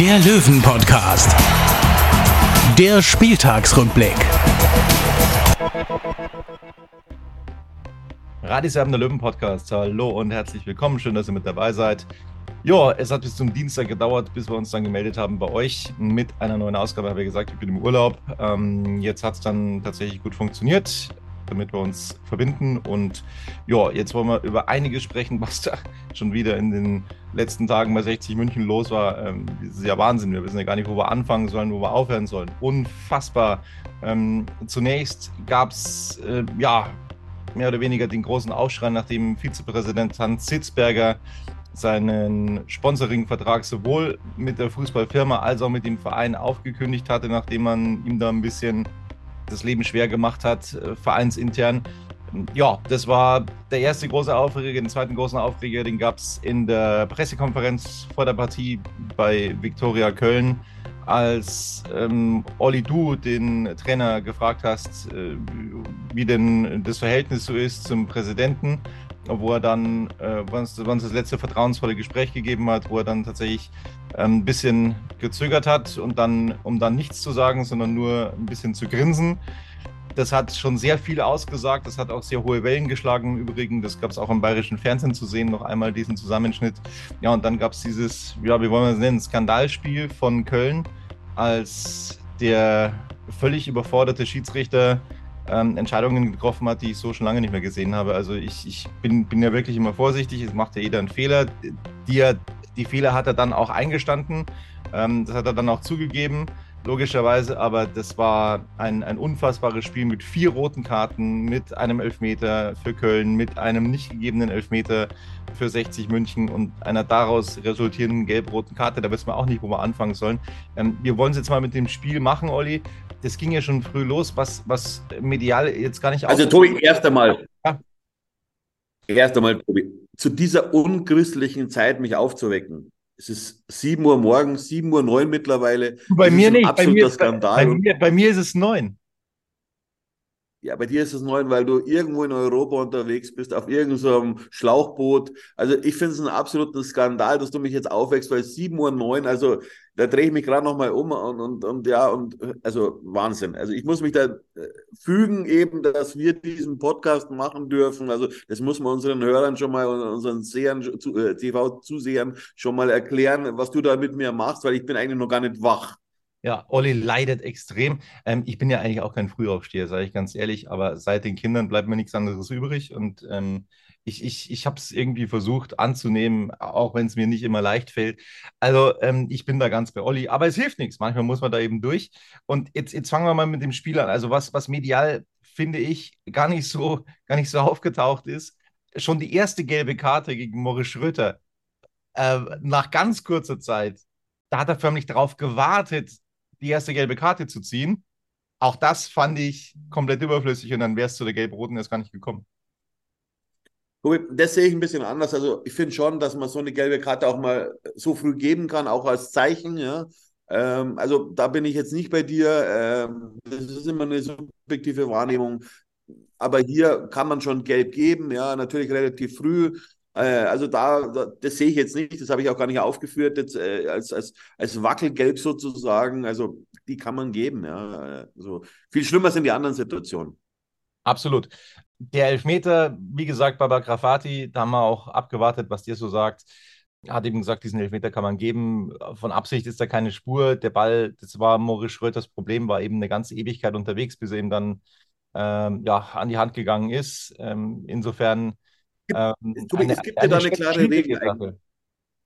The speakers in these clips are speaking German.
der Löwen-Podcast. Der Spieltagsrückblick. Radis Erben der Löwen Podcast. Hallo und herzlich willkommen. Schön, dass ihr mit dabei seid. Ja, es hat bis zum Dienstag gedauert, bis wir uns dann gemeldet haben bei euch mit einer neuen Ausgabe. Habe ich gesagt, ich bin im Urlaub. Ähm, jetzt hat es dann tatsächlich gut funktioniert, damit wir uns verbinden. Und ja, jetzt wollen wir über einiges sprechen, was da schon wieder in den letzten Tagen bei 60 München los war. Ähm, das ist ja Wahnsinn. Wir wissen ja gar nicht, wo wir anfangen sollen, wo wir aufhören sollen. Unfassbar. Ähm, zunächst gab es äh, ja mehr oder weniger den großen Aufschrei, nachdem Vizepräsident Hans Sitzberger seinen Sponsoring-Vertrag sowohl mit der Fußballfirma als auch mit dem Verein aufgekündigt hatte, nachdem man ihm da ein bisschen das Leben schwer gemacht hat, äh, vereinsintern. Ja, das war der erste große Aufreger. Den zweiten großen Aufreger, den gab es in der Pressekonferenz vor der Partie bei Viktoria Köln, als ähm, Olli Du den Trainer gefragt hast, äh, wie denn das Verhältnis so ist zum Präsidenten wo er dann, äh, wann es das letzte vertrauensvolle Gespräch gegeben hat, wo er dann tatsächlich ähm, ein bisschen gezögert hat und dann, um dann nichts zu sagen, sondern nur ein bisschen zu grinsen. Das hat schon sehr viel ausgesagt. Das hat auch sehr hohe Wellen geschlagen im Übrigen. Das gab es auch im bayerischen Fernsehen zu sehen, noch einmal diesen Zusammenschnitt. Ja, und dann gab es dieses, ja, wie wollen wir es nennen, Skandalspiel von Köln, als der völlig überforderte Schiedsrichter ähm, Entscheidungen getroffen hat, die ich so schon lange nicht mehr gesehen habe. Also ich, ich bin, bin ja wirklich immer vorsichtig, es macht ja jeder einen Fehler. Die, die Fehler hat er dann auch eingestanden, ähm, das hat er dann auch zugegeben, logischerweise, aber das war ein, ein unfassbares Spiel mit vier roten Karten, mit einem Elfmeter für Köln, mit einem nicht gegebenen Elfmeter für 60 München und einer daraus resultierenden gelb-roten Karte. Da wissen wir auch nicht, wo wir anfangen sollen. Ähm, wir wollen es jetzt mal mit dem Spiel machen, Olli das ging ja schon früh los, was, was medial jetzt gar nicht Also, Tobi, erst einmal. Ja. Erst einmal, Tobi, zu dieser unchristlichen Zeit mich aufzuwecken. Es ist 7 Uhr morgens, 7 Uhr 9 mittlerweile. Bei mir nicht. Bei mir, Skandal. Bei, bei, mir, bei mir ist es 9. Ja, bei dir ist es neu, weil du irgendwo in Europa unterwegs bist, auf irgendeinem Schlauchboot. Also ich finde es einen absoluten Skandal, dass du mich jetzt aufwächst, weil 7 Uhr 9, also da drehe ich mich gerade nochmal um und, und, und ja, und also Wahnsinn. Also ich muss mich da äh, fügen eben, dass wir diesen Podcast machen dürfen. Also das muss man unseren Hörern schon mal und unseren Sehern, äh, TV-Zusehern schon mal erklären, was du da mit mir machst, weil ich bin eigentlich noch gar nicht wach. Ja, Olli leidet extrem. Ähm, ich bin ja eigentlich auch kein Frühaufsteher, sage ich ganz ehrlich, aber seit den Kindern bleibt mir nichts anderes übrig und ähm, ich, ich, ich habe es irgendwie versucht anzunehmen, auch wenn es mir nicht immer leicht fällt. Also ähm, ich bin da ganz bei Olli, aber es hilft nichts. Manchmal muss man da eben durch. Und jetzt, jetzt fangen wir mal mit dem Spiel an. Also was, was medial, finde ich, gar nicht so, gar nicht so aufgetaucht ist. Schon die erste gelbe Karte gegen Morris Schröter äh, nach ganz kurzer Zeit, da hat er förmlich darauf gewartet, die erste gelbe Karte zu ziehen. Auch das fand ich komplett überflüssig und dann wäre es zu der gelb-roten erst gar nicht gekommen. Das sehe ich ein bisschen anders. Also ich finde schon, dass man so eine gelbe Karte auch mal so früh geben kann, auch als Zeichen. Ja. Ähm, also da bin ich jetzt nicht bei dir. Ähm, das ist immer eine subjektive Wahrnehmung. Aber hier kann man schon gelb geben, ja, natürlich relativ früh. Äh, also da, da, das sehe ich jetzt nicht, das habe ich auch gar nicht aufgeführt, jetzt, äh, als, als, als Wackelgelb sozusagen. Also die kann man geben. Ja. Also, viel schlimmer sind die anderen Situationen. Absolut. Der Elfmeter, wie gesagt, Baba Grafati, da haben wir auch abgewartet, was dir so sagt. Hat eben gesagt, diesen Elfmeter kann man geben. Von Absicht ist da keine Spur. Der Ball, das war Moritz Schröters Problem, war eben eine ganze Ewigkeit unterwegs, bis er ihm dann ähm, ja, an die Hand gegangen ist. Ähm, insofern ähm, Tobi, eine, es gibt ja da eine klare Regel.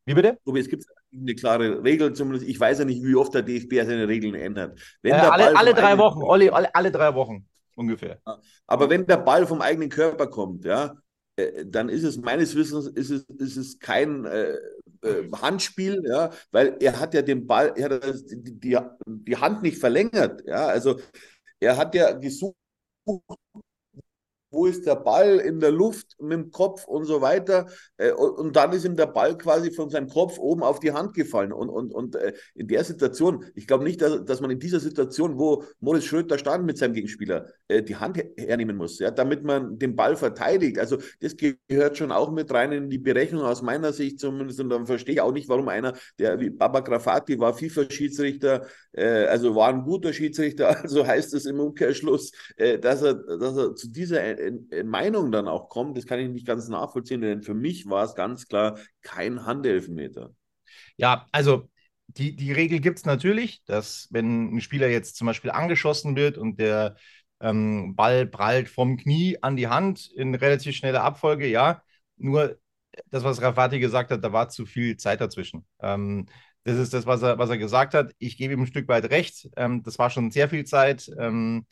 Wie bitte? Tobi, es gibt eine klare Regel, zumindest ich weiß ja nicht, wie oft der DFB seine Regeln ändert. Äh, alle, alle drei Wochen, Olli, alle, alle drei Wochen ungefähr. Aber wenn der Ball vom eigenen Körper kommt, ja, äh, dann ist es meines Wissens ist es, ist es kein äh, äh, Handspiel, ja, weil er hat ja den Ball, er hat die, die, die Hand nicht verlängert, ja, also er hat ja gesucht, wo ist der Ball in der Luft mit dem Kopf und so weiter. Äh, und dann ist ihm der Ball quasi von seinem Kopf oben auf die Hand gefallen. Und, und, und äh, in der Situation, ich glaube nicht, dass, dass man in dieser Situation, wo Moritz Schröter stand mit seinem Gegenspieler, äh, die Hand hernehmen muss, ja, damit man den Ball verteidigt. Also das gehört schon auch mit rein in die Berechnung aus meiner Sicht zumindest. Und dann verstehe ich auch nicht, warum einer, der wie Baba Grafati war FIFA-Schiedsrichter, also war ein guter Schiedsrichter, also heißt es im Umkehrschluss, dass er, dass er zu dieser Meinung dann auch kommt, das kann ich nicht ganz nachvollziehen, denn für mich war es ganz klar kein Handelfmeter. Ja, also die, die Regel gibt es natürlich, dass wenn ein Spieler jetzt zum Beispiel angeschossen wird und der ähm, Ball prallt vom Knie an die Hand in relativ schneller Abfolge, ja, nur das, was Rafati gesagt hat, da war zu viel Zeit dazwischen. Ähm, das ist das, was er, was er gesagt hat. Ich gebe ihm ein Stück weit recht. Ähm, das war schon sehr viel Zeit. Ähm,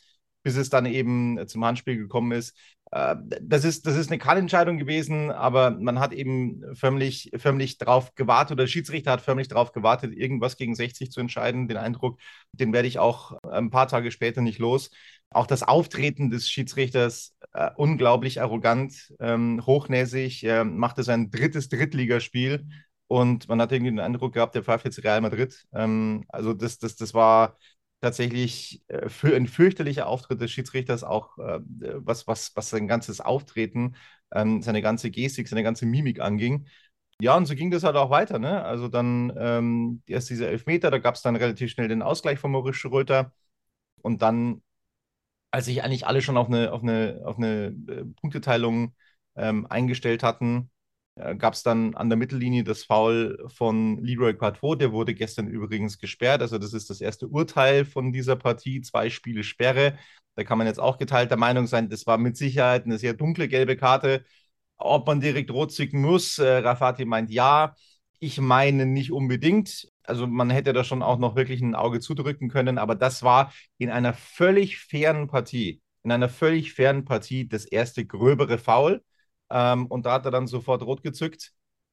bis es dann eben zum Handspiel gekommen ist. Äh, das ist, das ist eine Kannentscheidung gewesen, aber man hat eben förmlich, förmlich darauf gewartet, oder der Schiedsrichter hat förmlich darauf gewartet, irgendwas gegen 60 zu entscheiden. Den Eindruck, den werde ich auch ein paar Tage später nicht los. Auch das Auftreten des Schiedsrichters äh, unglaublich arrogant, ähm, hochnäsig, äh, machte sein drittes Drittligaspiel und man hat irgendwie den Eindruck gehabt, der pfeift jetzt Real Madrid. Ähm, also das, das, das war tatsächlich äh, für ein fürchterlicher Auftritt des Schiedsrichters auch äh, was, was, was sein ganzes Auftreten, ähm, seine ganze Gestik, seine ganze Mimik anging. Ja, und so ging das halt auch weiter. Ne? Also dann ähm, erst diese Elfmeter, da gab es dann relativ schnell den Ausgleich von Maurice Schröter. Und dann, als sich eigentlich alle schon auf eine, auf eine, auf eine äh, Punkteteilung ähm, eingestellt hatten, gab es dann an der Mittellinie das Foul von Leroy Quadvo. Der wurde gestern übrigens gesperrt. Also das ist das erste Urteil von dieser Partie. Zwei Spiele Sperre. Da kann man jetzt auch geteilter Meinung sein. Das war mit Sicherheit eine sehr dunkle gelbe Karte. Ob man direkt rot zücken muss, äh, Rafati meint ja. Ich meine nicht unbedingt. Also man hätte da schon auch noch wirklich ein Auge zudrücken können. Aber das war in einer völlig fairen Partie, in einer völlig fairen Partie das erste gröbere Foul. Ähm, und da hat er dann sofort rot gezückt.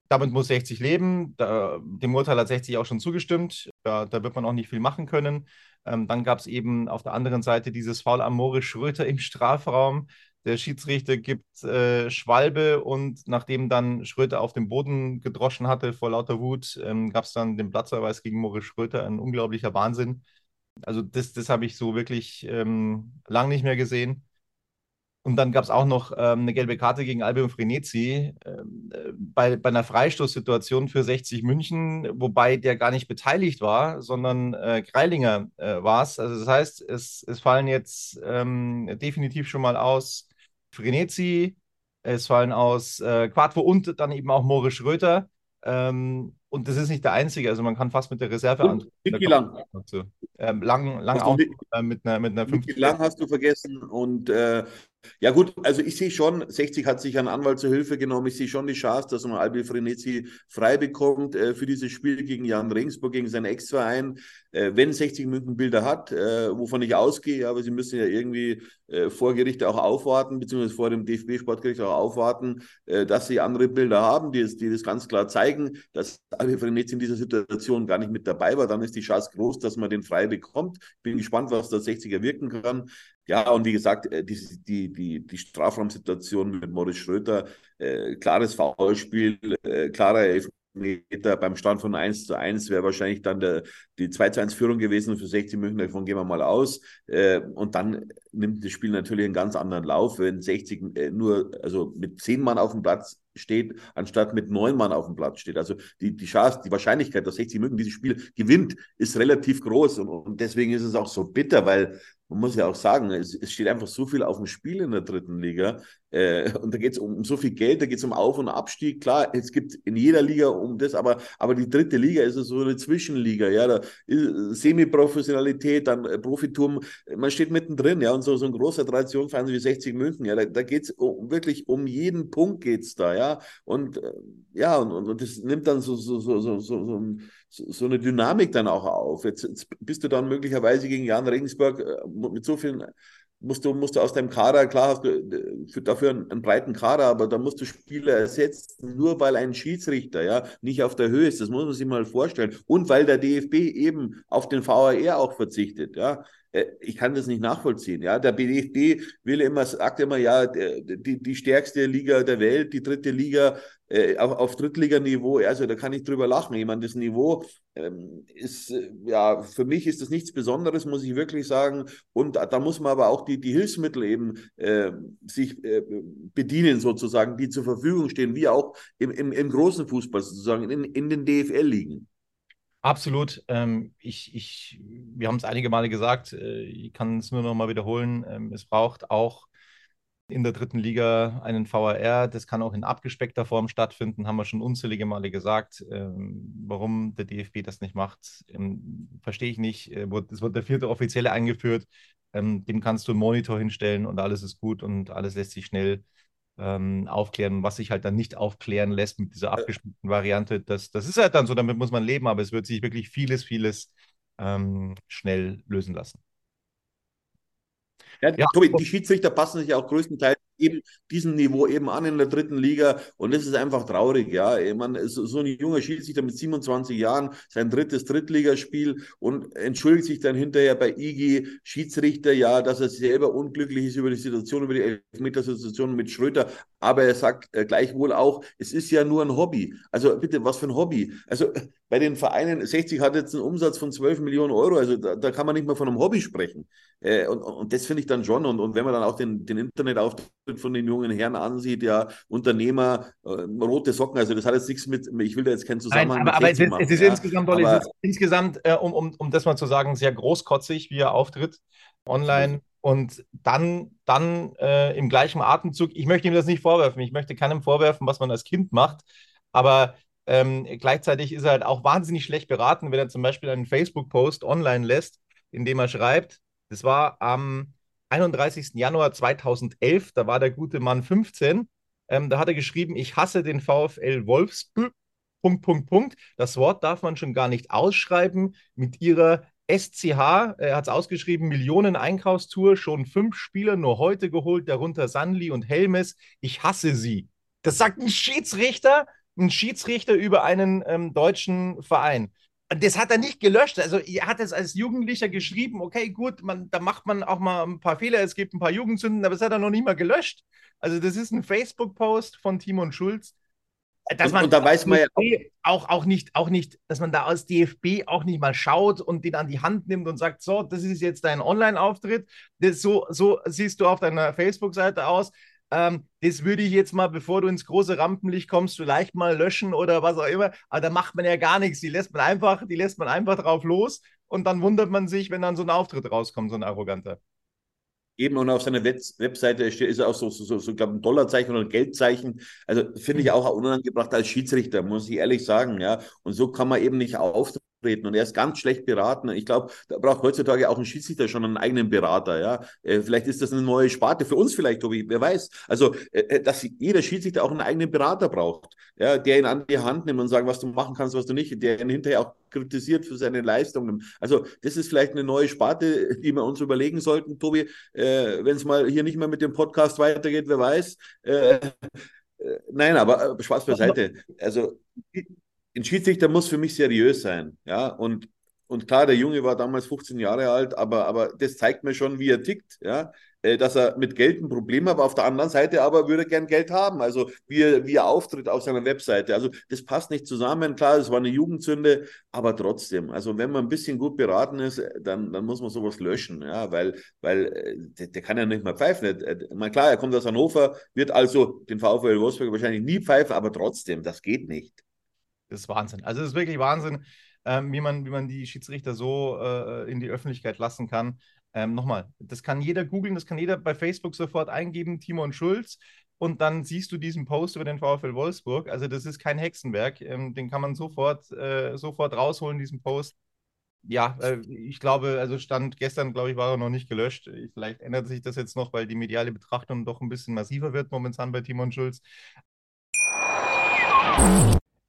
Damit muss 60 leben. Da, dem Urteil hat 60 auch schon zugestimmt. Da, da wird man auch nicht viel machen können. Ähm, dann gab es eben auf der anderen Seite dieses Foul am Moritz Schröter im Strafraum. Der Schiedsrichter gibt äh, Schwalbe und nachdem dann Schröter auf den Boden gedroschen hatte vor lauter Wut, ähm, gab es dann den Platzverweis gegen Moritz Schröter. Ein unglaublicher Wahnsinn. Also das, das habe ich so wirklich ähm, lang nicht mehr gesehen. Und dann gab es auch noch ähm, eine gelbe Karte gegen Albion Frenetzi ähm, äh, bei, bei einer Freistoßsituation für 60 München, wobei der gar nicht beteiligt war, sondern äh, Greilinger äh, war es. Also das heißt, es, es fallen jetzt ähm, definitiv schon mal aus Frenetzi, es fallen aus äh, Quadvo und dann eben auch Moritz Schröter. Ähm, und das ist nicht der einzige, also man kann fast mit der Reserve an. Vicky Lang. Ähm, lang, lang auch äh, mit einer, mit einer 50. Lang hast du vergessen und äh, ja gut, also ich sehe schon, 60 hat sich einen Anwalt zur Hilfe genommen. Ich sehe schon die Chance, dass man Albi Frenetzi frei bekommt äh, für dieses Spiel gegen Jan Regensburg, gegen seinen Ex-Verein. Äh, wenn 60 München Bilder hat, äh, wovon ich ausgehe, aber sie müssen ja irgendwie äh, vor Gericht auch aufwarten, beziehungsweise vor dem DFB-Sportgericht auch aufwarten, äh, dass sie andere Bilder haben, die, die das ganz klar zeigen, dass Albi Frenetzi in dieser Situation gar nicht mit dabei war. Dann ist die Chance groß, dass man den frei bekommt. Bin gespannt, was der 60er wirken kann. Ja, und wie gesagt, äh, die, die, die, die Strafraumsituation mit Moritz Schröter, äh, klares Foulspiel, äh, klarer Elfmeter beim Stand von 1 zu 1 wäre wahrscheinlich dann der, die 2 zu 1 Führung gewesen für 60 München, davon gehen wir mal aus. Äh, und dann nimmt das Spiel natürlich einen ganz anderen Lauf, wenn 60 äh, nur, also mit 10 Mann auf dem Platz steht, anstatt mit neun Mann auf dem Platz steht. Also die, die Chance, die Wahrscheinlichkeit, dass 60 München dieses Spiel gewinnt, ist relativ groß. Und, und deswegen ist es auch so bitter, weil man muss ja auch sagen, es, es, steht einfach so viel auf dem Spiel in der dritten Liga. Äh, und da geht es um, um, so viel Geld, da geht es um Auf- und Abstieg. Klar, es gibt in jeder Liga um das, aber, aber die dritte Liga ist so eine Zwischenliga. Ja, da Semi-Professionalität, dann Profitum. Man steht mittendrin, ja, und so, so ein großer Traditionsverein wie 60 München, ja, da, da geht es um, wirklich um jeden Punkt geht's da, ja. Und äh, ja, und, und das nimmt dann so, so, so, so, so, so ein so eine Dynamik dann auch auf. Jetzt, jetzt, bist du dann möglicherweise gegen Jan Regensburg äh, mit so vielen musst du, musst du aus deinem Kader, klar hast du für, dafür einen, einen, breiten Kader, aber da musst du Spieler ersetzen, nur weil ein Schiedsrichter ja nicht auf der Höhe ist. Das muss man sich mal vorstellen. Und weil der DFB eben auf den VAR auch verzichtet. Ja, ich kann das nicht nachvollziehen. Ja, der BDFB will immer, sagt immer, ja, die, die stärkste Liga der Welt, die dritte Liga äh, auf, auf Drittliganiveau. Also da kann ich drüber lachen. Ich meine, das Niveau ähm, ist, äh, ja, für mich ist das nichts Besonderes, muss ich wirklich sagen. Und da, da muss man aber auch die, die Hilfsmittel eben äh, sich äh, bedienen, sozusagen, die zur Verfügung stehen, wie auch im, im, im großen Fußball sozusagen, in, in den DFL-Ligen. Absolut. Ähm, ich, ich, wir haben es einige Male gesagt, äh, ich kann es nur noch mal wiederholen. Ähm, es braucht auch in der dritten Liga einen VAR. Das kann auch in abgespeckter Form stattfinden, haben wir schon unzählige Male gesagt. Ähm, warum der DFB das nicht macht, ähm, verstehe ich nicht. Äh, es wird der vierte Offizielle eingeführt. Ähm, dem kannst du einen Monitor hinstellen und alles ist gut und alles lässt sich schnell ähm, aufklären. Was sich halt dann nicht aufklären lässt mit dieser abgeschnittenen Variante, das, das ist halt dann so, damit muss man leben, aber es wird sich wirklich vieles, vieles ähm, schnell lösen lassen. Ja, ja, Tobi, die Schiedsrichter passen sich auch größtenteils eben diesem Niveau eben an in der dritten Liga und das ist einfach traurig, ja. Ich meine, so, ein junger Schiedsrichter mit 27 Jahren, sein drittes Drittligaspiel und entschuldigt sich dann hinterher bei IG Schiedsrichter, ja, dass er selber unglücklich ist über die Situation, über die Elfmetersituation mit Schröter, aber er sagt äh, gleichwohl auch, es ist ja nur ein Hobby. Also bitte, was für ein Hobby? Also bei den Vereinen, 60 hat jetzt einen Umsatz von 12 Millionen Euro, also da, da kann man nicht mehr von einem Hobby sprechen. Äh, und, und das finde ich dann schon. Und, und wenn man dann auch den, den Internetauftritt von den jungen Herren ansieht, ja, Unternehmer, äh, rote Socken, also das hat jetzt nichts mit, ich will da jetzt keinen Zusammenhang Nein, aber, aber es, ist, machen, es ist ja. insgesamt, aber, es ist insgesamt äh, um, um, um das mal zu sagen, sehr großkotzig, wie er auftritt online. Und dann, dann äh, im gleichen Atemzug, ich möchte ihm das nicht vorwerfen, ich möchte keinem vorwerfen, was man als Kind macht, aber ähm, gleichzeitig ist er halt auch wahnsinnig schlecht beraten, wenn er zum Beispiel einen Facebook-Post online lässt, in dem er schreibt, das war am 31. Januar 2011, da war der gute Mann 15. Ähm, da hat er geschrieben, ich hasse den VfL Wolfsburg. Punkt, Punkt, Punkt. Das Wort darf man schon gar nicht ausschreiben. Mit ihrer SCH, er hat es ausgeschrieben, Millionen Einkaufstour, schon fünf Spieler nur heute geholt, darunter Sanli und Helmes. Ich hasse sie. Das sagt ein Schiedsrichter, ein Schiedsrichter über einen ähm, deutschen Verein das hat er nicht gelöscht. Also er hat es als Jugendlicher geschrieben, okay, gut, man, da macht man auch mal ein paar Fehler, es gibt ein paar Jugendsünden, aber das hat er noch nicht mal gelöscht. Also das ist ein Facebook-Post von Timon Schulz. Dass man und, und da weiß man ja auch, auch, nicht, auch nicht, dass man da als DFB auch nicht mal schaut und den an die Hand nimmt und sagt, so, das ist jetzt dein Online-Auftritt, so, so siehst du auf deiner Facebook-Seite aus. Ähm, das würde ich jetzt mal, bevor du ins große Rampenlicht kommst, vielleicht mal löschen oder was auch immer. Aber da macht man ja gar nichts. Die lässt man einfach, die lässt man einfach drauf los und dann wundert man sich, wenn dann so ein Auftritt rauskommt, so ein arroganter. Eben und auf seiner Web Webseite ist auch so, so, so, so glaube ein Dollarzeichen oder ein Geldzeichen. Also finde ich mhm. auch unangebracht als Schiedsrichter, muss ich ehrlich sagen, ja. Und so kann man eben nicht auftreten und er ist ganz schlecht beraten. Ich glaube, da braucht heutzutage auch ein Schiedsrichter schon einen eigenen Berater. Ja, äh, vielleicht ist das eine neue Sparte für uns vielleicht, Tobi. Wer weiß? Also, äh, äh, dass jeder Schiedsrichter auch einen eigenen Berater braucht, ja, der ihn an die Hand nimmt und sagt, was du machen kannst, was du nicht, der ihn hinterher auch kritisiert für seine Leistungen. Also, das ist vielleicht eine neue Sparte, die wir uns überlegen sollten, Tobi. Äh, Wenn es mal hier nicht mehr mit dem Podcast weitergeht, wer weiß. Äh, Nein, aber Spaß beiseite. Also ein Schiedsrichter muss für mich seriös sein. Ja, und, und klar, der Junge war damals 15 Jahre alt, aber, aber das zeigt mir schon, wie er tickt. Ja, äh, dass er mit Geld ein Problem hat, auf der anderen Seite aber würde er gern Geld haben. Also wie er, wie er auftritt auf seiner Webseite. Also das passt nicht zusammen. Klar, es war eine Jugendsünde, aber trotzdem. Also wenn man ein bisschen gut beraten ist, dann, dann muss man sowas löschen. Ja, weil, weil äh, der, der kann ja nicht mehr pfeifen. Meine, klar, er kommt aus Hannover, wird also den VfL Wolfsburg wahrscheinlich nie pfeifen, aber trotzdem, das geht nicht. Das ist Wahnsinn. Also es ist wirklich Wahnsinn, ähm, wie, man, wie man die Schiedsrichter so äh, in die Öffentlichkeit lassen kann. Ähm, Nochmal, das kann jeder googeln, das kann jeder bei Facebook sofort eingeben, Timon Schulz. Und dann siehst du diesen Post über den VfL Wolfsburg. Also das ist kein Hexenwerk. Ähm, den kann man sofort, äh, sofort rausholen, diesen Post. Ja, äh, ich glaube, also stand gestern, glaube ich, war er noch nicht gelöscht. Vielleicht ändert sich das jetzt noch, weil die mediale Betrachtung doch ein bisschen massiver wird momentan bei Timon Schulz.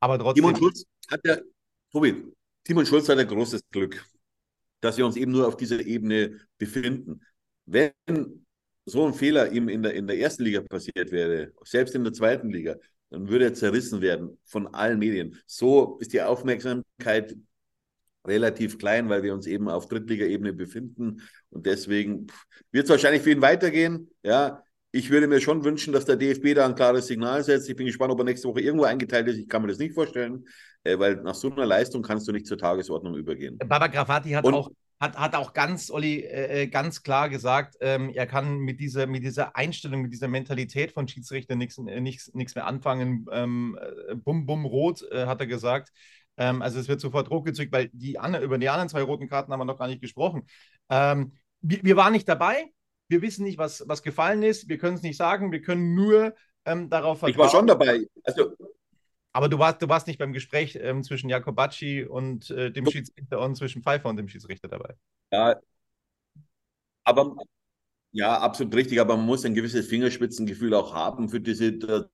Aber trotzdem. Timon Schulz hat ja, Tobi, Timon Schulz hat ein großes Glück, dass wir uns eben nur auf dieser Ebene befinden. Wenn so ein Fehler ihm in der, in der ersten Liga passiert wäre, selbst in der zweiten Liga, dann würde er zerrissen werden von allen Medien. So ist die Aufmerksamkeit relativ klein, weil wir uns eben auf Drittliga-Ebene befinden. Und deswegen wird es wahrscheinlich für ihn weitergehen. Ja, ich würde mir schon wünschen, dass der DFB da ein klares Signal setzt. Ich bin gespannt, ob er nächste Woche irgendwo eingeteilt ist. Ich kann mir das nicht vorstellen, äh, weil nach so einer Leistung kannst du nicht zur Tagesordnung übergehen. Baba Grafati hat auch hat, hat auch ganz, Olli, äh, äh, ganz klar gesagt, ähm, er kann mit dieser, mit dieser Einstellung, mit dieser Mentalität von Schiedsrichter nichts äh, mehr anfangen. Ähm, äh, bum, bum, rot, äh, hat er gesagt. Ähm, also es wird sofort hochgezückt, weil die über die anderen zwei roten Karten haben wir noch gar nicht gesprochen. Ähm, wir, wir waren nicht dabei, wir wissen nicht, was, was gefallen ist. Wir können es nicht sagen. Wir können nur ähm, darauf vertrauen. Ich war schon dabei. Also, aber du warst, du warst nicht beim Gespräch ähm, zwischen Jakobacci und äh, dem Schiedsrichter und zwischen Pfeiffer und dem Schiedsrichter dabei. Ja, aber ja, absolut richtig. Aber man muss ein gewisses Fingerspitzengefühl auch haben für diese Situation.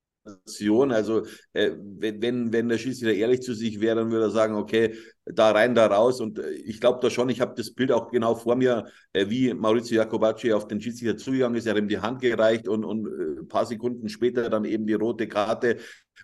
Also äh, wenn, wenn der Schiedsrichter ehrlich zu sich wäre, dann würde er sagen, okay, da rein, da raus. Und äh, ich glaube da schon, ich habe das Bild auch genau vor mir, äh, wie Maurizio Jacobacci auf den Schiedsrichter zugegangen ist. Er hat ihm die Hand gereicht und, und äh, ein paar Sekunden später dann eben die rote Karte.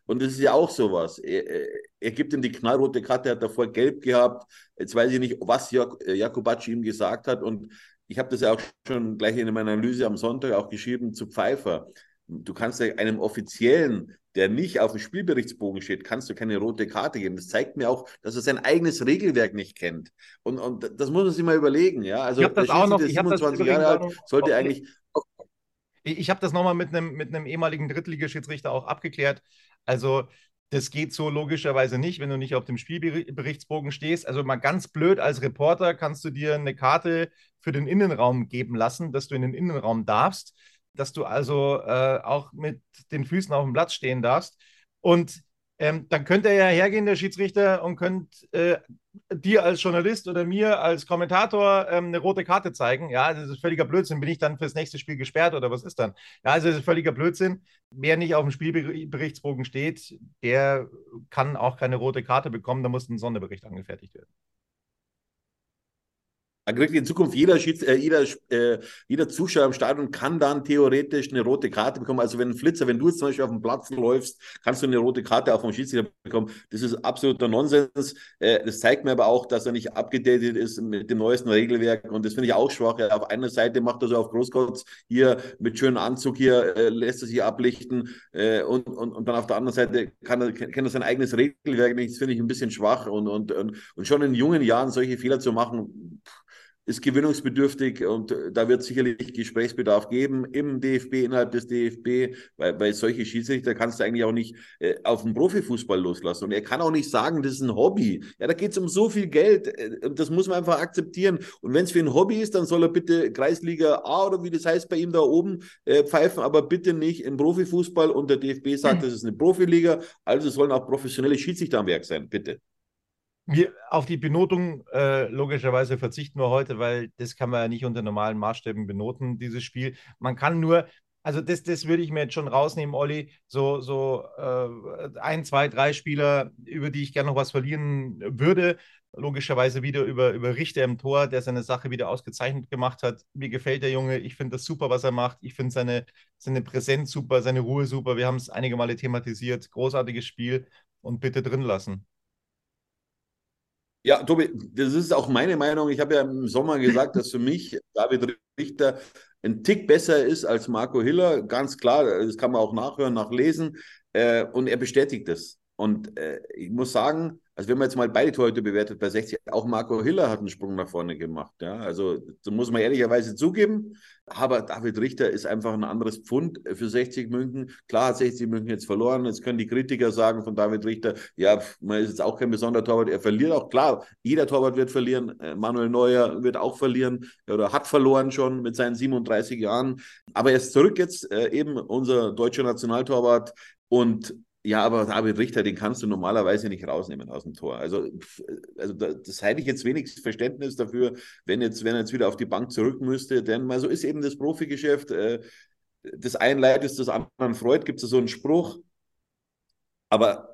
Und das ist ja auch sowas. Er, er gibt ihm die knallrote Karte, er hat davor gelb gehabt. Jetzt weiß ich nicht, was Jak Jakobacci ihm gesagt hat. Und ich habe das ja auch schon gleich in meiner Analyse am Sonntag auch geschrieben zu Pfeiffer du kannst ja einem Offiziellen, der nicht auf dem Spielberichtsbogen steht, kannst du keine rote Karte geben. Das zeigt mir auch, dass er sein eigenes Regelwerk nicht kennt. Und, und das muss man sich mal überlegen. Ja? Also, ich habe das auch noch. Ich 27 Jahre alt, sollte eigentlich. Ich habe das nochmal mit einem, mit einem ehemaligen Drittligaschiedsrichter auch abgeklärt. Also, das geht so logischerweise nicht, wenn du nicht auf dem Spielberichtsbogen stehst. Also mal ganz blöd als Reporter kannst du dir eine Karte für den Innenraum geben lassen, dass du in den Innenraum darfst dass du also äh, auch mit den Füßen auf dem Platz stehen darfst. Und ähm, dann könnte er ja hergehen, der Schiedsrichter, und könnte äh, dir als Journalist oder mir als Kommentator ähm, eine rote Karte zeigen. Ja, das ist völliger Blödsinn. Bin ich dann fürs nächste Spiel gesperrt oder was ist dann? Ja, also das ist völliger Blödsinn. Wer nicht auf dem Spielberichtsbogen steht, der kann auch keine rote Karte bekommen. Da muss ein Sonderbericht angefertigt werden. Dann kriegt in Zukunft jeder, äh, jeder, äh, jeder Zuschauer im Stadion kann dann theoretisch eine rote Karte bekommen. Also wenn ein Flitzer, wenn du jetzt zum Beispiel auf dem Platz läufst, kannst du eine rote Karte auch vom Schiedsrichter bekommen. Das ist absoluter Nonsens. Äh, das zeigt mir aber auch, dass er nicht abgedatet ist mit dem neuesten Regelwerk. Und das finde ich auch schwach. Auf einer Seite macht er so auf Großkotz hier mit schönem Anzug hier, äh, lässt er sich ablichten. Äh, und, und, und dann auf der anderen Seite kann er, kennt er sein eigenes Regelwerk nicht. Das finde ich ein bisschen schwach. Und, und, und, und schon in jungen Jahren solche Fehler zu machen, pff, ist gewinnungsbedürftig und äh, da wird sicherlich Gesprächsbedarf geben im DFB, innerhalb des DFB, weil, weil solche Schiedsrichter kannst du eigentlich auch nicht äh, auf den Profifußball loslassen. Und er kann auch nicht sagen, das ist ein Hobby. Ja, da geht es um so viel Geld. Äh, das muss man einfach akzeptieren. Und wenn es für ein Hobby ist, dann soll er bitte Kreisliga A oder wie das heißt bei ihm da oben äh, pfeifen, aber bitte nicht im Profifußball. Und der DFB sagt, mhm. das ist eine Profiliga, also sollen auch professionelle Schiedsrichter am Werk sein, bitte. Wir, auf die Benotung äh, logischerweise verzichten wir heute, weil das kann man ja nicht unter normalen Maßstäben benoten, dieses Spiel. Man kann nur, also das, das würde ich mir jetzt schon rausnehmen, Olli, so, so äh, ein, zwei, drei Spieler, über die ich gerne noch was verlieren würde. Logischerweise wieder über, über Richter im Tor, der seine Sache wieder ausgezeichnet gemacht hat. Mir gefällt der Junge, ich finde das super, was er macht. Ich finde seine, seine Präsenz super, seine Ruhe super. Wir haben es einige Male thematisiert. Großartiges Spiel und bitte drin lassen. Ja, Tobi, das ist auch meine Meinung. Ich habe ja im Sommer gesagt, dass für mich David Richter ein Tick besser ist als Marco Hiller. Ganz klar, das kann man auch nachhören, nachlesen. Äh, und er bestätigt das. Und äh, ich muss sagen, also wenn man jetzt mal beide Torhüter bewertet bei 60, auch Marco Hiller hat einen Sprung nach vorne gemacht. Ja? Also das muss man ehrlicherweise zugeben. Aber David Richter ist einfach ein anderes Pfund für 60 München. Klar hat 60 München jetzt verloren. Jetzt können die Kritiker sagen von David Richter, ja, man ist jetzt auch kein besonderer Torwart. Er verliert auch. Klar, jeder Torwart wird verlieren. Äh, Manuel Neuer wird auch verlieren oder hat verloren schon mit seinen 37 Jahren. Aber er ist zurück jetzt, äh, eben unser deutscher Nationaltorwart. Und ja, aber David Richter, den kannst du normalerweise nicht rausnehmen aus dem Tor. Also, also da, das hätte ich jetzt wenig Verständnis dafür, wenn jetzt, wenn er jetzt wieder auf die Bank zurück müsste. Denn mal so ist eben das Profigeschäft. Äh, das einen Leid ist das anderen freut, gibt es so einen Spruch. Aber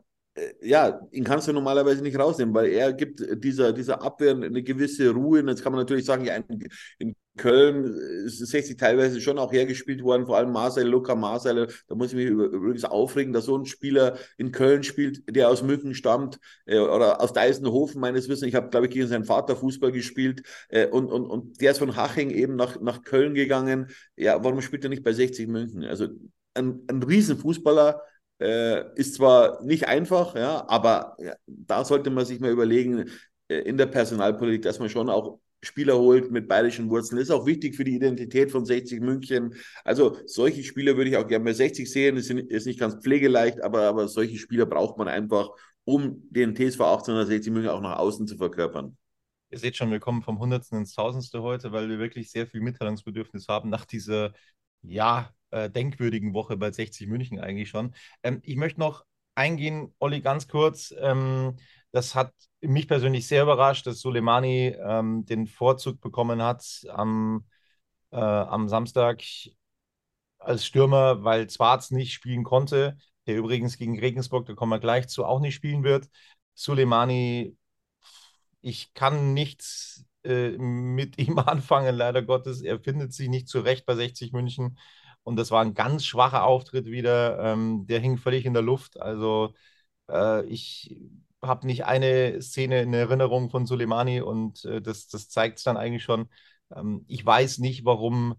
ja, ihn kannst du normalerweise nicht rausnehmen, weil er gibt dieser, dieser Abwehr eine gewisse Ruhe. Und jetzt kann man natürlich sagen, ja, in, in Köln ist 60 teilweise schon auch hergespielt worden, vor allem Marcel, Luca Marcel. Da muss ich mich übrigens aufregen, dass so ein Spieler in Köln spielt, der aus München stammt äh, oder aus Deisenhofen meines Wissens. Ich habe, glaube ich, gegen seinen Vater Fußball gespielt äh, und, und, und der ist von Haching eben nach, nach Köln gegangen. Ja, warum spielt er nicht bei 60 München? Also ein, ein Riesenfußballer, äh, ist zwar nicht einfach, ja, aber ja, da sollte man sich mal überlegen, äh, in der Personalpolitik, dass man schon auch Spieler holt mit bayerischen Wurzeln. Ist auch wichtig für die Identität von 60 München. Also solche Spieler würde ich auch gerne bei 60 sehen. Das ist nicht ganz pflegeleicht, aber, aber solche Spieler braucht man einfach, um den TSV 1860 München auch nach außen zu verkörpern. Ihr seht schon, wir kommen vom Hundertsten ins Tausendste heute, weil wir wirklich sehr viel Mitteilungsbedürfnis haben nach dieser, ja, äh, denkwürdigen Woche bei 60 München eigentlich schon. Ähm, ich möchte noch eingehen, Olli, ganz kurz. Ähm, das hat mich persönlich sehr überrascht, dass Soleimani ähm, den Vorzug bekommen hat am, äh, am Samstag als Stürmer, weil Zwarz nicht spielen konnte, der übrigens gegen Regensburg, da kommen wir gleich zu, auch nicht spielen wird. Soleimani, ich kann nichts äh, mit ihm anfangen, leider Gottes. Er findet sich nicht zurecht bei 60 München. Und das war ein ganz schwacher Auftritt wieder. Ähm, der hing völlig in der Luft. Also äh, ich habe nicht eine Szene in Erinnerung von Soleimani und äh, das, das zeigt es dann eigentlich schon. Ähm, ich weiß nicht, warum,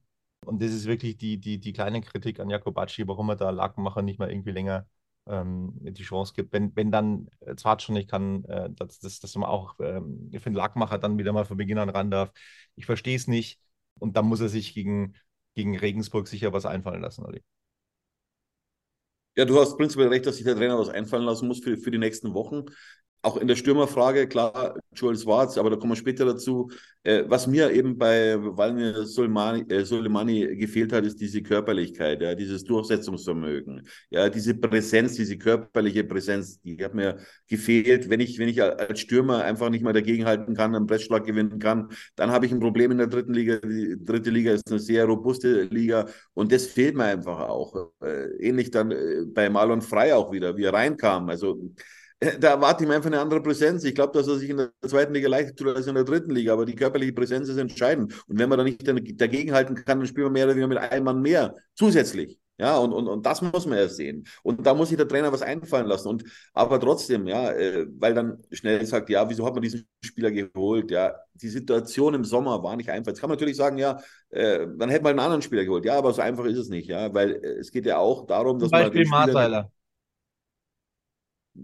und das ist wirklich die, die, die kleine Kritik an Jakobacci, warum er da Lakenmacher nicht mal irgendwie länger ähm, die Chance gibt. Wenn, wenn dann äh, Zwart schon nicht kann, äh, dass, dass, dass man auch ähm, für den Lackmacher dann wieder mal von Beginn an ran darf. Ich verstehe es nicht. Und dann muss er sich gegen gegen Regensburg sicher was einfallen lassen, Olli. Ja, du hast prinzipiell recht, dass sich der Trainer was einfallen lassen muss für, für die nächsten Wochen auch in der Stürmerfrage, klar, Joel Schwarz, aber da kommen wir später dazu. Äh, was mir eben bei Walmir Soleimani, äh, gefehlt hat, ist diese Körperlichkeit, ja, dieses Durchsetzungsvermögen, ja, diese Präsenz, diese körperliche Präsenz, die hat mir gefehlt. Wenn ich, wenn ich als Stürmer einfach nicht mal dagegenhalten kann, einen Pressschlag gewinnen kann, dann habe ich ein Problem in der dritten Liga. Die dritte Liga ist eine sehr robuste Liga und das fehlt mir einfach auch. Äh, ähnlich dann äh, bei Marlon Frey auch wieder, wie er reinkam. Also da erwarte ich mir einfach eine andere Präsenz. Ich glaube, dass er sich in der zweiten Liga leichter tut als in der dritten Liga, aber die körperliche Präsenz ist entscheidend. Und wenn man da nicht dagegenhalten kann, dann spielen wir mehr oder weniger mit einem Mann mehr zusätzlich. Ja, und, und, und das muss man ja sehen. Und da muss sich der Trainer was einfallen lassen. Und aber trotzdem, ja, äh, weil dann schnell sagt, ja, wieso hat man diesen Spieler geholt? Ja, die Situation im Sommer war nicht einfach. Jetzt kann man natürlich sagen, ja, äh, dann hätte man einen anderen Spieler geholt. Ja, aber so einfach ist es nicht, ja, weil äh, es geht ja auch darum, dass Zum Beispiel man. Marzeiler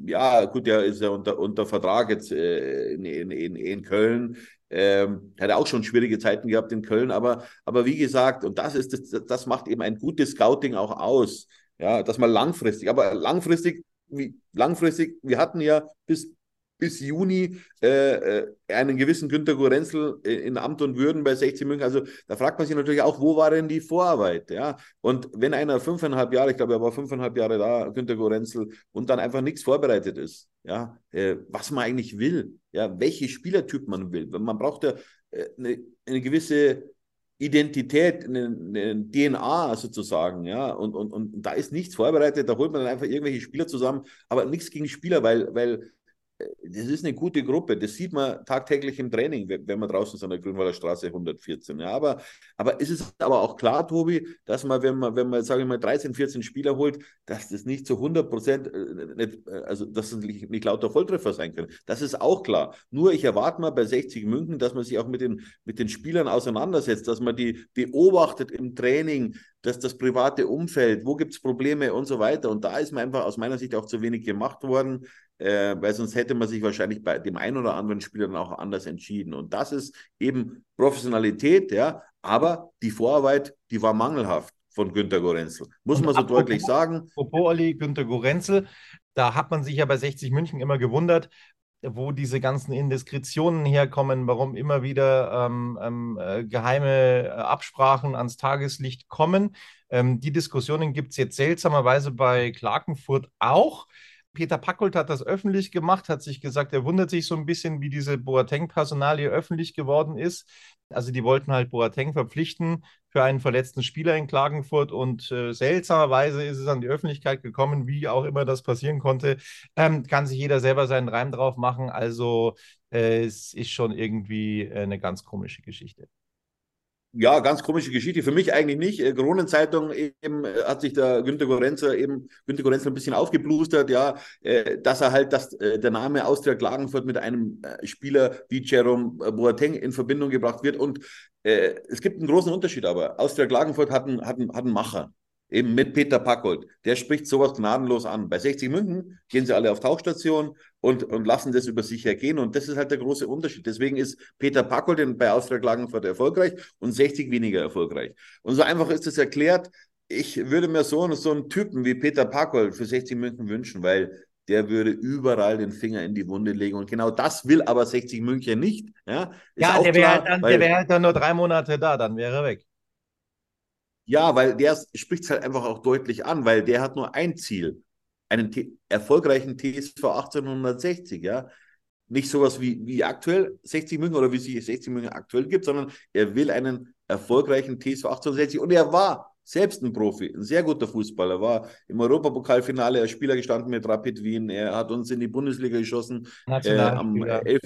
ja, gut, der ist ja unter, unter Vertrag jetzt äh, in, in, in Köln. Ähm, hat er auch schon schwierige Zeiten gehabt in Köln, aber, aber wie gesagt, und das ist das, das macht eben ein gutes Scouting auch aus. Ja, dass man langfristig, aber langfristig, wie langfristig, wir hatten ja bis bis Juni äh, äh, einen gewissen Günter Gorenzel in Amt und Würden bei 60 München. Also da fragt man sich natürlich auch, wo war denn die Vorarbeit? Ja? Und wenn einer fünfeinhalb Jahre, ich glaube, er war fünfeinhalb Jahre da, Günter Gorenzel, und dann einfach nichts vorbereitet ist, ja, äh, was man eigentlich will, ja, welche Spielertyp man will. Man braucht ja äh, eine, eine gewisse Identität, eine, eine, DNA sozusagen, ja, und, und, und da ist nichts vorbereitet, da holt man dann einfach irgendwelche Spieler zusammen, aber nichts gegen Spieler, weil, weil das ist eine gute Gruppe. Das sieht man tagtäglich im Training, wenn man draußen ist an der Grünwalder Straße 114. Ja, aber, aber ist es aber auch klar, Tobi, dass man, wenn man, wenn man, sage ich mal, 13, 14 Spieler holt, dass das nicht zu 100 Prozent, äh, äh, also dass es nicht, nicht lauter Volltreffer sein können. Das ist auch klar. Nur ich erwarte mal bei 60 München, dass man sich auch mit den, mit den Spielern auseinandersetzt, dass man die beobachtet im Training, dass das private Umfeld, wo gibt es Probleme und so weiter. Und da ist mir einfach aus meiner Sicht auch zu wenig gemacht worden äh, weil sonst hätte man sich wahrscheinlich bei dem einen oder anderen Spieler dann auch anders entschieden. Und das ist eben Professionalität, ja, aber die Vorarbeit, die war mangelhaft von Günter Gorenzel. Muss Und man so apropos, deutlich sagen. Apropos Olli, Günter Gorenzel, da hat man sich ja bei 60 München immer gewundert, wo diese ganzen Indiskretionen herkommen, warum immer wieder ähm, ähm, äh, geheime äh, Absprachen ans Tageslicht kommen. Ähm, die Diskussionen gibt es jetzt seltsamerweise bei Klagenfurt auch. Peter Packold hat das öffentlich gemacht, hat sich gesagt, er wundert sich so ein bisschen, wie diese Boateng-Personalie öffentlich geworden ist. Also die wollten halt Boateng verpflichten für einen verletzten Spieler in Klagenfurt und äh, seltsamerweise ist es an die Öffentlichkeit gekommen, wie auch immer das passieren konnte. Ähm, kann sich jeder selber seinen Reim drauf machen. Also äh, es ist schon irgendwie äh, eine ganz komische Geschichte. Ja, ganz komische Geschichte. Für mich eigentlich nicht. Äh, Kronenzeitung eben äh, hat sich der Günter Gorenzer eben Günter Gorenzer ein bisschen aufgeblustert, ja, äh, dass er halt, dass der Name Austria Klagenfurt mit einem Spieler wie Jerome Boateng in Verbindung gebracht wird. Und äh, es gibt einen großen Unterschied, aber Austria Klagenfurt hat einen, hat einen, hat einen Macher eben mit Peter Packold. Der spricht sowas gnadenlos an. Bei 60 München gehen sie alle auf Tauchstation und, und lassen das über sich ergehen. Und das ist halt der große Unterschied. Deswegen ist Peter Packold bei Austria Klagenfurt erfolgreich und 60 weniger erfolgreich. Und so einfach ist das erklärt. Ich würde mir so, so einen Typen wie Peter Packold für 60 München wünschen, weil der würde überall den Finger in die Wunde legen. Und genau das will aber 60 München nicht. Ja, ja der wäre halt, wär halt dann nur drei Monate da, dann wäre er weg. Ja, weil der spricht es halt einfach auch deutlich an, weil der hat nur ein Ziel, einen erfolgreichen TSV 1860, ja. Nicht sowas wie, wie aktuell 60 München oder wie sich 60 München aktuell gibt, sondern er will einen erfolgreichen TSV 1860 und er war selbst ein Profi, ein sehr guter Fußballer, war im Europapokalfinale als Spieler gestanden mit Rapid Wien, er hat uns in die Bundesliga geschossen äh, am 11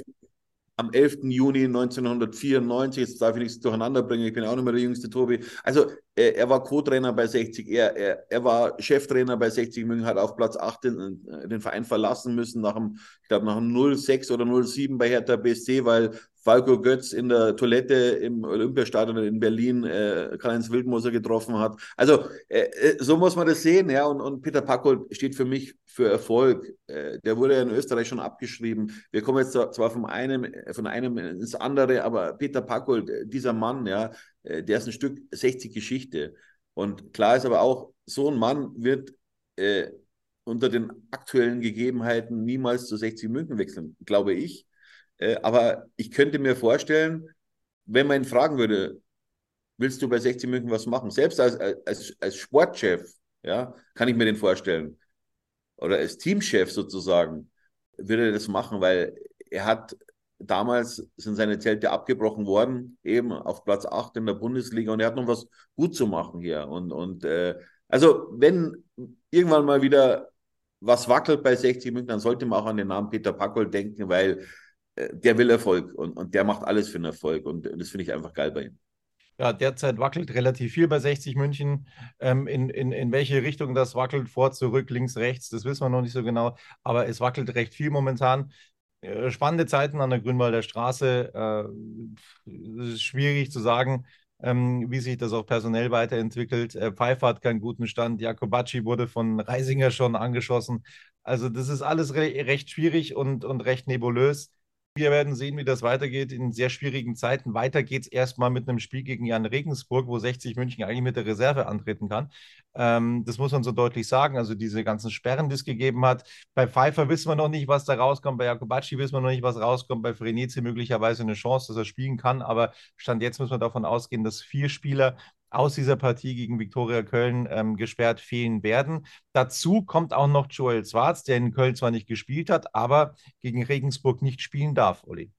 am 11. Juni 1994, jetzt darf ich nichts durcheinander bringen, ich bin auch nicht mehr der jüngste Tobi. Also er, er war Co-Trainer bei 60, er, er, er war Cheftrainer bei 60 München, hat auf Platz 8 den, den Verein verlassen müssen, nach einem, ich glaube nach einem 06 oder 07 bei Hertha BSC, weil Falco Götz in der Toilette im Olympiastadion in Berlin äh, Karl-Heinz Wildmoser getroffen hat. Also äh, äh, so muss man das sehen, ja. Und, und Peter Packold steht für mich für Erfolg. Äh, der wurde ja in Österreich schon abgeschrieben. Wir kommen jetzt zwar von einem, von einem ins andere, aber Peter Packold, äh, dieser Mann, ja, äh, der ist ein Stück 60 Geschichte. Und klar ist aber auch, so ein Mann wird unter den aktuellen Gegebenheiten niemals zu 60 München wechseln, glaube ich. Äh, aber ich könnte mir vorstellen, wenn man ihn fragen würde, willst du bei 60 München was machen? Selbst als, als, als Sportchef, ja, kann ich mir den vorstellen. Oder als Teamchef sozusagen, würde er das machen, weil er hat damals sind seine Zelte abgebrochen worden, eben auf Platz 8 in der Bundesliga und er hat noch was gut zu machen hier. Und, und äh, also, wenn irgendwann mal wieder was wackelt bei 60 München, dann sollte man auch an den Namen Peter Packold denken, weil der will Erfolg und, und der macht alles für einen Erfolg und das finde ich einfach geil bei ihm. Ja, derzeit wackelt relativ viel bei 60 München. Ähm, in, in, in welche Richtung das wackelt, vor, zurück, links, rechts, das wissen wir noch nicht so genau, aber es wackelt recht viel momentan. Äh, spannende Zeiten an der Grünwalder Straße. Äh, es ist schwierig zu sagen, ähm, wie sich das auch personell weiterentwickelt. Äh, Pfeiffer hat keinen guten Stand. Jakobacci wurde von Reisinger schon angeschossen. Also, das ist alles re recht schwierig und, und recht nebulös. Wir werden sehen, wie das weitergeht in sehr schwierigen Zeiten. Weiter geht es erstmal mit einem Spiel gegen Jan Regensburg, wo 60 München eigentlich mit der Reserve antreten kann. Ähm, das muss man so deutlich sagen. Also diese ganzen Sperren, die es gegeben hat. Bei Pfeiffer wissen wir noch nicht, was da rauskommt. Bei Jakobacci wissen wir noch nicht, was rauskommt. Bei Frenizi möglicherweise eine Chance, dass er spielen kann. Aber Stand jetzt müssen wir davon ausgehen, dass vier Spieler aus dieser Partie gegen Viktoria Köln ähm, gesperrt fehlen werden. Dazu kommt auch noch Joel Schwarz, der in Köln zwar nicht gespielt hat, aber gegen Regensburg nicht spielen darf, Olli.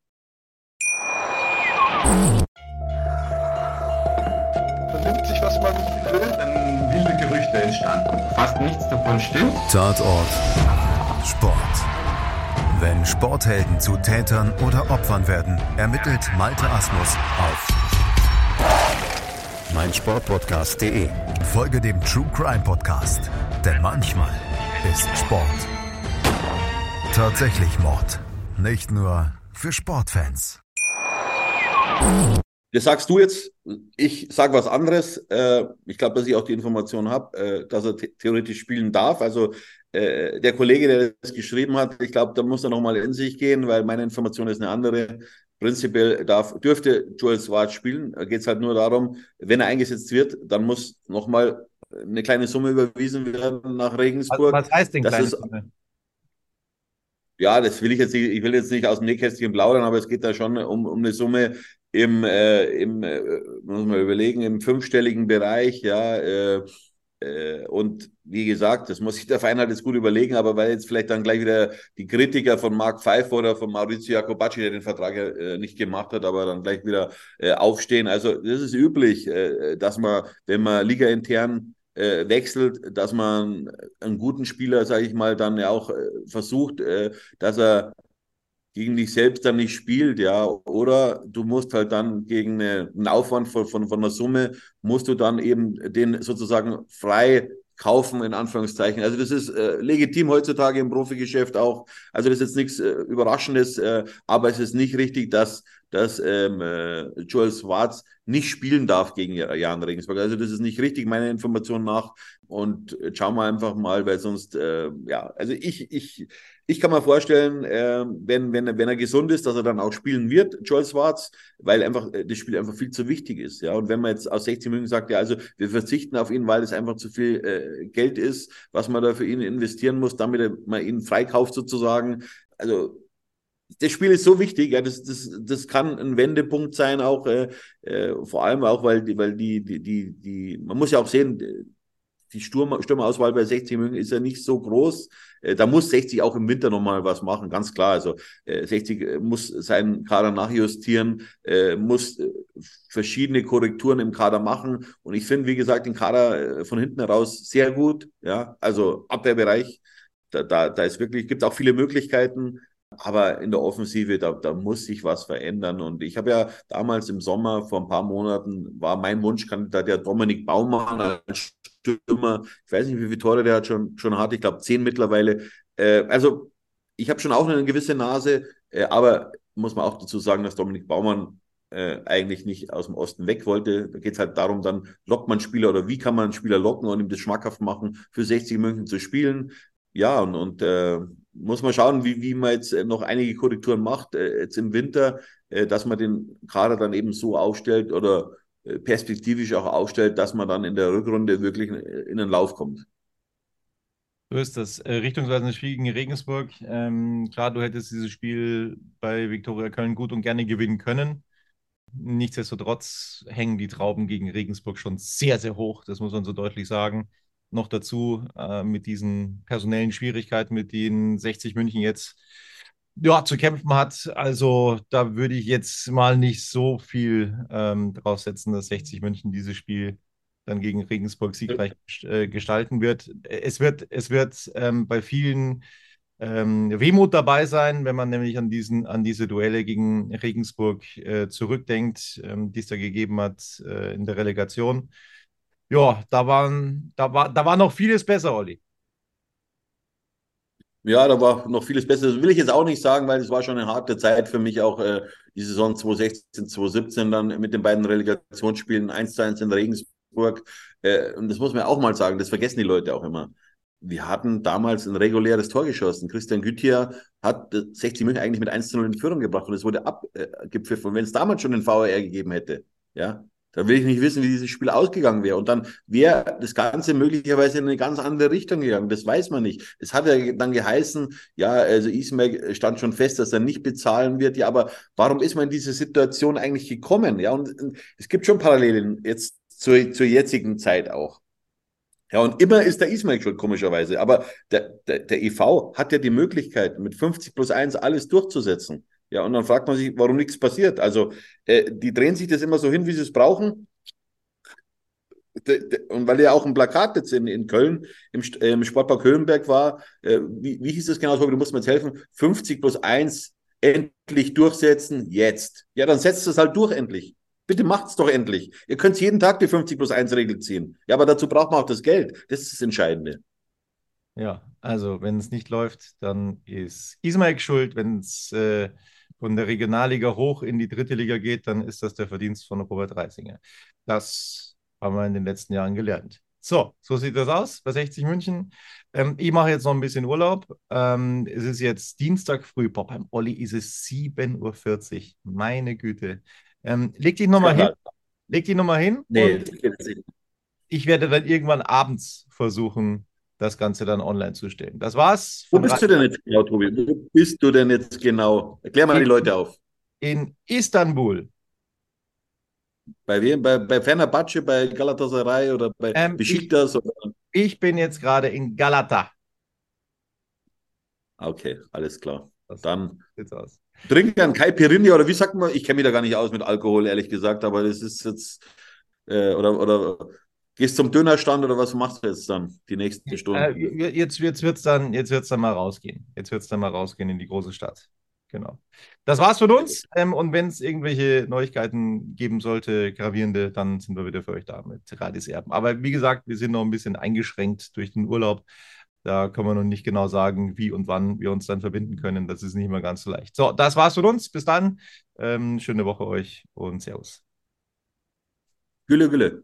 Vernimmt sich, was man will, dann wilde Gerüchte entstanden. Fast nichts davon stimmt. Tatort Sport. Wenn Sporthelden zu Tätern oder Opfern werden, ermittelt Malte Asmus auf meinsportpodcast.de. Folge dem True Crime Podcast, denn manchmal ist Sport tatsächlich Mord. Nicht nur für Sportfans. Das sagst du jetzt, ich sage was anderes. Äh, ich glaube, dass ich auch die Information habe, äh, dass er the theoretisch spielen darf. Also äh, der Kollege, der das geschrieben hat, ich glaube, da muss er nochmal in sich gehen, weil meine Information ist eine andere. Prinzipiell darf, dürfte Joel Swart spielen. Da geht es halt nur darum, wenn er eingesetzt wird, dann muss nochmal eine kleine Summe überwiesen werden nach Regensburg. Was, was heißt denn Das kleine ist- Summe? Ja, das will ich jetzt nicht, ich will jetzt nicht aus dem Nähkästchen plaudern, aber es geht da schon um, um eine Summe im, äh, im äh, muss man überlegen, im fünfstelligen Bereich, ja, äh, und wie gesagt, das muss sich der Verein halt jetzt gut überlegen, aber weil jetzt vielleicht dann gleich wieder die Kritiker von Marc Pfeiffer oder von Maurizio Jacobacci, der den Vertrag äh, nicht gemacht hat, aber dann gleich wieder äh, aufstehen. Also das ist üblich, äh, dass man, wenn man ligaintern äh, wechselt, dass man einen guten Spieler, sage ich mal, dann ja auch äh, versucht, äh, dass er gegen dich selbst dann nicht spielt, ja, oder du musst halt dann gegen eine, einen Aufwand von, von, von einer Summe, musst du dann eben den sozusagen frei kaufen, in Anführungszeichen. Also das ist äh, legitim heutzutage im Profigeschäft auch. Also das ist jetzt nichts äh, Überraschendes, äh, aber es ist nicht richtig, dass, dass ähm, äh, Joel Schwarz nicht spielen darf gegen Jan Regensburg. Also das ist nicht richtig, meiner Information nach. Und äh, schauen wir einfach mal, weil sonst, äh, ja, also ich, ich, ich kann mir vorstellen, äh, wenn, wenn, er- wenn er gesund ist, dass er dann auch spielen wird, Joel Schwarz, weil einfach äh, das Spiel einfach viel zu wichtig ist. Ja, und wenn man jetzt aus 60 Minuten sagt, ja, also wir verzichten auf ihn, weil es einfach zu viel äh, Geld ist, was man da für ihn investieren muss, damit man ihn freikauft sozusagen. Also das Spiel ist so wichtig, ja, das, das, das kann ein Wendepunkt sein, auch äh, äh, vor allem auch, weil weil die, die, die, die, man muss ja auch sehen, die Sturm, Stürmerauswahl bei 60 München ist ja nicht so groß. Äh, Da muss 60 auch im Winter nochmal was machen, ganz klar. Also äh, 60 muss seinen Kader nachjustieren, äh, muss äh, verschiedene Korrekturen im Kader machen. Und ich finde, wie gesagt, den Kader äh, von hinten heraus sehr gut. Ja, also Abwehrbereich, da, da, da ist wirklich, gibt auch viele Möglichkeiten. Aber in der Offensive, da, da muss sich was verändern. Und ich habe ja damals im Sommer, vor ein paar Monaten, war mein Wunschkandidat der Dominik Baumann als Stürmer. Ich weiß nicht, wie viele Tore der hat schon, schon hat. Ich glaube, zehn mittlerweile. Äh, also, ich habe schon auch eine gewisse Nase, äh, aber muss man auch dazu sagen, dass Dominik Baumann äh, eigentlich nicht aus dem Osten weg wollte. Da geht es halt darum, dann lockt man Spieler oder wie kann man einen Spieler locken und ihm das schmackhaft machen, für 60 München zu spielen. Ja, und, und äh, muss man schauen, wie, wie man jetzt äh, noch einige Korrekturen macht, äh, jetzt im Winter, dass man den Kader dann eben so aufstellt oder perspektivisch auch aufstellt, dass man dann in der Rückrunde wirklich in, in den Lauf kommt. So ist das. Äh, richtungsweisende Spiel gegen Regensburg. Ähm, klar, du hättest dieses Spiel bei Viktoria Köln gut und gerne gewinnen können. Nichtsdestotrotz hängen die Trauben gegen Regensburg schon sehr, sehr hoch. Das muss man so deutlich sagen. Noch dazu äh, mit diesen personellen Schwierigkeiten, mit denen 60 München jetzt ja, zu kämpfen hat. Also da würde ich jetzt mal nicht so viel ähm, drauf setzen, dass 60 München dieses Spiel dann gegen Regensburg siegreich äh, gestalten wird. Es wird, es wird ähm, bei vielen ähm, Wehmut dabei sein, wenn man nämlich an, diesen, an diese Duelle gegen Regensburg äh, zurückdenkt, ähm, die es da gegeben hat äh, in der Relegation. Ja, da, waren, da, war, da war noch vieles besser, Olli. Ja, da war noch vieles besser. Das will ich jetzt auch nicht sagen, weil es war schon eine harte Zeit für mich, auch äh, die Saison 2016, 2017 dann mit den beiden Relegationsspielen 1 zu 1 in Regensburg. Äh, und das muss man auch mal sagen, das vergessen die Leute auch immer. Wir hatten damals ein reguläres Tor geschossen. Christian Güthier hat äh, 60 München eigentlich mit 1 zu 0 in Führung gebracht und es wurde abgepfiffen. Und wenn es damals schon den VAR gegeben hätte, ja, dann will ich nicht wissen, wie dieses Spiel ausgegangen wäre. Und dann wäre das Ganze möglicherweise in eine ganz andere Richtung gegangen. Das weiß man nicht. Es hat ja dann geheißen, ja, also Ismail stand schon fest, dass er nicht bezahlen wird. Ja, aber warum ist man in diese Situation eigentlich gekommen? Ja, und und es gibt schon Parallelen jetzt zur, zur jetzigen Zeit auch. Ja, und immer ist der Ismail schuld, komischerweise. Aber der, der, der EV hat ja die Möglichkeit, mit 50 plus 1 alles durchzusetzen. Ja, und dann fragt man sich, warum nichts passiert. Also, äh, die drehen sich das immer so hin, wie sie es brauchen. und weil ja auch ein Plakat jetzt in, in Köln im, äh, im Sportpark Höhenberg war, äh, wie, wie hieß es genau, Tobi, du musst mir jetzt helfen, 50 plus 1 endlich durchsetzen, jetzt. Ja, dann setzt es halt durch endlich. Bitte macht's doch endlich. Ihr könnt jeden Tag die 50 plus 1 Regel ziehen. Ja, aber dazu braucht man auch das Geld. Das ist das Entscheidende. Ja, also wenn es nicht läuft, dann ist Ismail schuld. Wenn es äh, von der Regionalliga hoch in die dritte Liga geht, dann ist das der Verdienst von Robert Reisinger. Das haben wir in den letzten Jahren gelernt. So, so sieht das aus bei 60 München. Ähm, ich mache jetzt noch ein bisschen Urlaub. Ähm, es ist jetzt Dienstag früh. Boah, beim Olli ist es 7.40 Uhr. Meine Güte. Ähm, leg dich nochmal hin. Leg dich nochmal hin. Nee, ich werde dann irgendwann abends versuchen, das Ganze dann online zu stellen. Das war's. Wo bist du denn jetzt genau, Tobi? Wo bist du denn jetzt genau? Erklär mal die Leute auf. in Istanbul. Bei wem? Bei, bei Fenerbahce, bei Galatasaray oder bei Ähm, Besiktas? Oder? Ich bin jetzt gerade in Galata. Okay, alles klar. Das Dann sieht's aus. trink ein Caipirinha oder wie sagt man? Ich kenne mich da gar nicht aus mit Alkohol, ehrlich gesagt, aber das ist jetzt äh, oder oder gehst zum Dönerstand oder was machst du jetzt dann die nächsten Äh, Stunden? jetzt jetzt wird's dann, jetzt wird's dann mal rausgehen. Jetzt wird's dann mal rausgehen in die große Stadt. Genau. Das war's von uns. Ähm, und wenn es irgendwelche Neuigkeiten geben sollte, gravierende, dann sind wir wieder für euch da mit Radis Erben. Aber wie gesagt, wir sind noch ein bisschen eingeschränkt durch den Urlaub. Da können wir noch nicht genau sagen, wie und wann wir uns dann verbinden können. Das ist nicht mehr ganz so leicht. So, das war's von uns. Bis dann. Ähm, schöne Woche euch und Servus. Gülle, Gülle